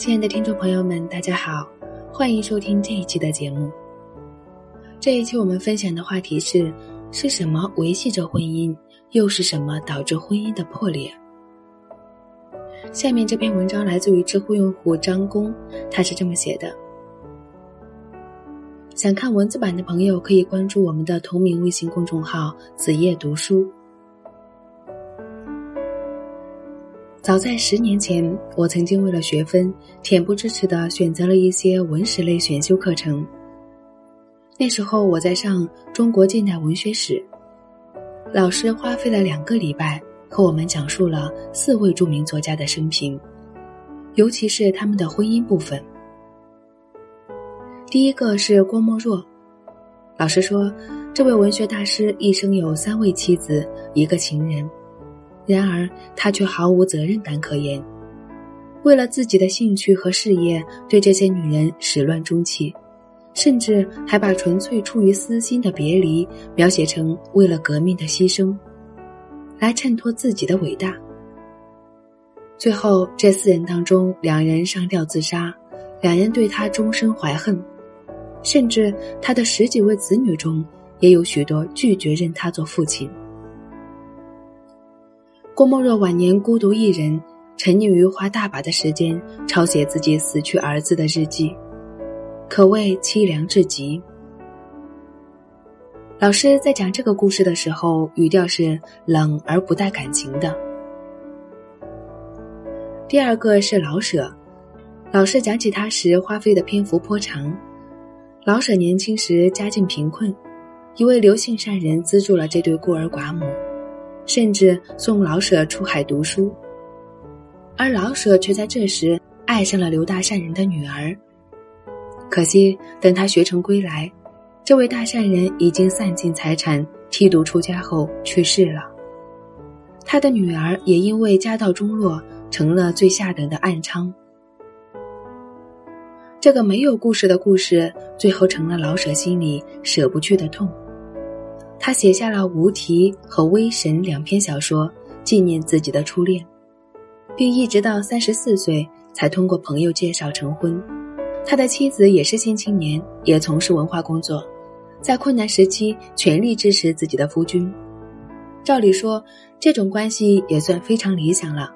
亲爱的听众朋友们，大家好，欢迎收听这一期的节目。这一期我们分享的话题是：是什么维系着婚姻，又是什么导致婚姻的破裂？下面这篇文章来自于知乎用户张工，他是这么写的：想看文字版的朋友可以关注我们的同名微信公众号“子夜读书”。早在十年前，我曾经为了学分，恬不知耻的选择了一些文史类选修课程。那时候我在上中国近代文学史，老师花费了两个礼拜和我们讲述了四位著名作家的生平，尤其是他们的婚姻部分。第一个是郭沫若，老师说，这位文学大师一生有三位妻子，一个情人。然而，他却毫无责任感可言，为了自己的兴趣和事业，对这些女人始乱终弃，甚至还把纯粹出于私心的别离描写成为了革命的牺牲，来衬托自己的伟大。最后，这四人当中，两人上吊自杀，两人对他终身怀恨，甚至他的十几位子女中，也有许多拒绝认他做父亲。郭沫若晚年孤独一人，沉溺于花大把的时间抄写自己死去儿子的日记，可谓凄凉至极。老师在讲这个故事的时候，语调是冷而不带感情的。第二个是老舍，老师讲起他时花费的篇幅颇长。老舍年轻时家境贫困，一位刘姓善人资助了这对孤儿寡母。甚至送老舍出海读书，而老舍却在这时爱上了刘大善人的女儿。可惜，等他学成归来，这位大善人已经散尽财产，剃度出家后去世了。他的女儿也因为家道中落，成了最下等的暗娼。这个没有故事的故事，最后成了老舍心里舍不去的痛。他写下了《无题》和《微神》两篇小说，纪念自己的初恋，并一直到三十四岁才通过朋友介绍成婚。他的妻子也是新青年，也从事文化工作，在困难时期全力支持自己的夫君。照理说，这种关系也算非常理想了，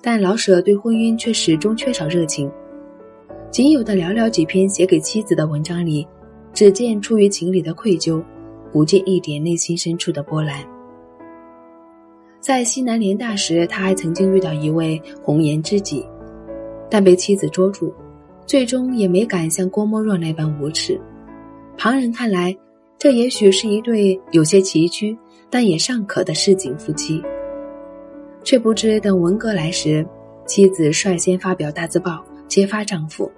但老舍对婚姻却始终缺少热情，仅有的寥寥几篇写给妻子的文章里，只见出于情理的愧疚。不见一点内心深处的波澜。在西南联大时，他还曾经遇到一位红颜知己，但被妻子捉住，最终也没敢像郭沫若那般无耻。旁人看来，这也许是一对有些崎岖但也尚可的市井夫妻。却不知等文革来时，妻子率先发表大字报揭发丈夫。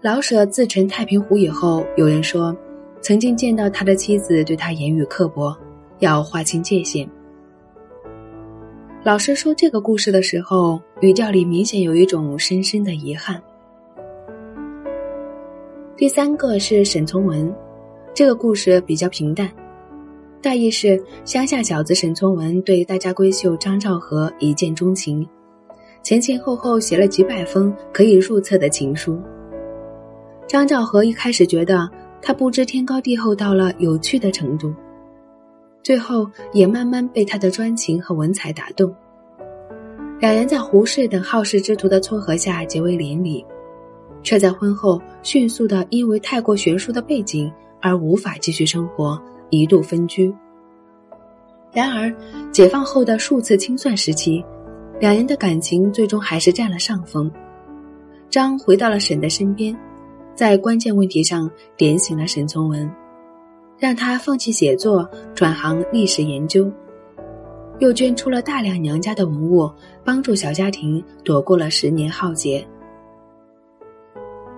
老舍自陈太平湖以后，有人说。曾经见到他的妻子对他言语刻薄，要划清界限。老师说这个故事的时候，语调里明显有一种深深的遗憾。第三个是沈从文，这个故事比较平淡，大意是乡下小子沈从文对大家闺秀张兆和一见钟情，前前后后写了几百封可以入册的情书。张兆和一开始觉得。他不知天高地厚到了有趣的程度，最后也慢慢被他的专情和文采打动。两人在胡适等好事之徒的撮合下结为连理，却在婚后迅速的因为太过悬殊的背景而无法继续生活，一度分居。然而，解放后的数次清算时期，两人的感情最终还是占了上风。张回到了沈的身边。在关键问题上点醒了沈从文，让他放弃写作，转行历史研究，又捐出了大量娘家的文物，帮助小家庭躲过了十年浩劫。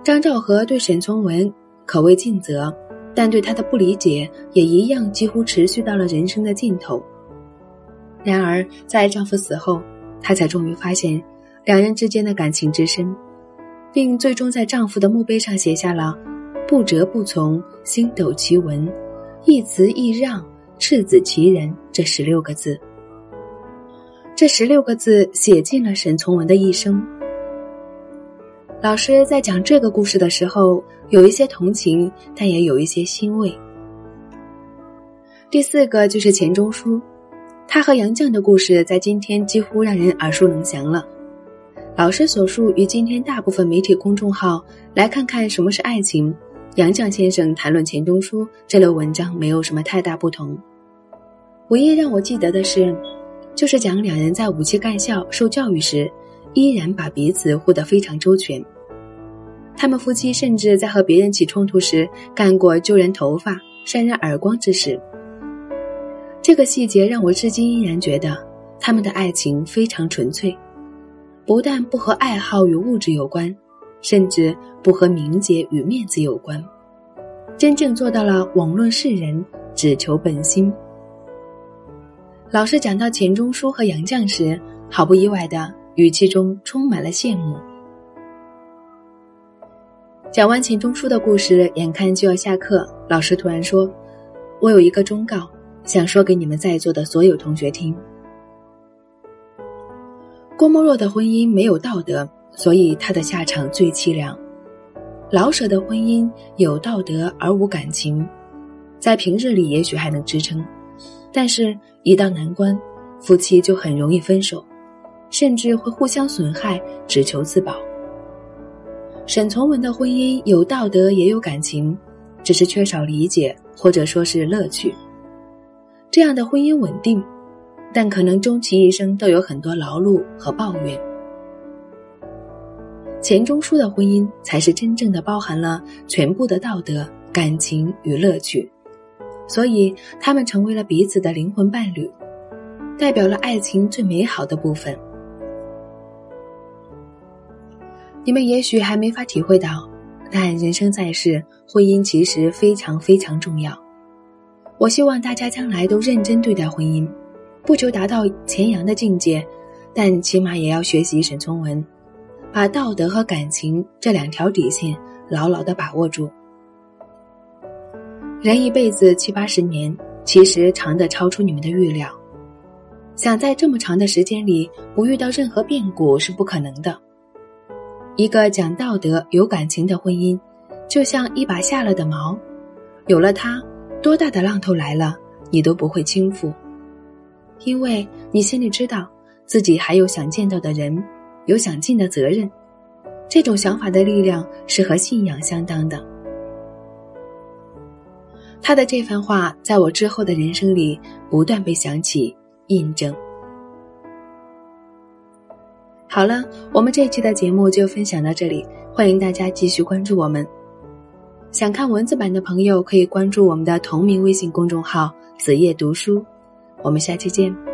张兆和对沈从文可谓尽责，但对他的不理解也一样，几乎持续到了人生的尽头。然而，在丈夫死后，她才终于发现两人之间的感情之深。并最终在丈夫的墓碑上写下了“不折不从，星斗其文，一词一让，赤子其人”这十六个字。这十六个字写尽了沈从文的一生，老师在讲这个故事的时候，有一些同情，但也有一些欣慰。第四个就是钱钟书，他和杨绛的故事在今天几乎让人耳熟能详了。老师所述与今天大部分媒体公众号来看看什么是爱情，杨绛先生谈论钱钟书这类文章没有什么太大不同。唯一让我记得的是，就是讲两人在五七干校受教育时，依然把彼此护得非常周全。他们夫妻甚至在和别人起冲突时，干过揪人头发、扇人耳光之事。这个细节让我至今依然觉得，他们的爱情非常纯粹。不但不和爱好与物质有关，甚至不和名节与面子有关，真正做到了罔论世人，只求本心。老师讲到钱钟书和杨绛时，毫不意外的语气中充满了羡慕。讲完钱钟书的故事，眼看就要下课，老师突然说：“我有一个忠告，想说给你们在座的所有同学听。”郭沫若的婚姻没有道德，所以他的下场最凄凉。老舍的婚姻有道德而无感情，在平日里也许还能支撑，但是一到难关，夫妻就很容易分手，甚至会互相损害，只求自保。沈从文的婚姻有道德也有感情，只是缺少理解或者说是乐趣。这样的婚姻稳定。但可能终其一生都有很多劳碌和抱怨。钱钟书的婚姻才是真正的包含了全部的道德、感情与乐趣，所以他们成为了彼此的灵魂伴侣，代表了爱情最美好的部分。你们也许还没法体会到，但人生在世，婚姻其实非常非常重要。我希望大家将来都认真对待婚姻。不求达到钱阳的境界，但起码也要学习沈从文，把道德和感情这两条底线牢牢的把握住。人一辈子七八十年，其实长的超出你们的预料。想在这么长的时间里不遇到任何变故是不可能的。一个讲道德、有感情的婚姻，就像一把下了的锚，有了它，多大的浪头来了，你都不会轻浮。因为你心里知道，自己还有想见到的人，有想尽的责任，这种想法的力量是和信仰相当的。他的这番话，在我之后的人生里不断被想起、印证。好了，我们这期的节目就分享到这里，欢迎大家继续关注我们。想看文字版的朋友，可以关注我们的同名微信公众号“子夜读书”。我们下期见。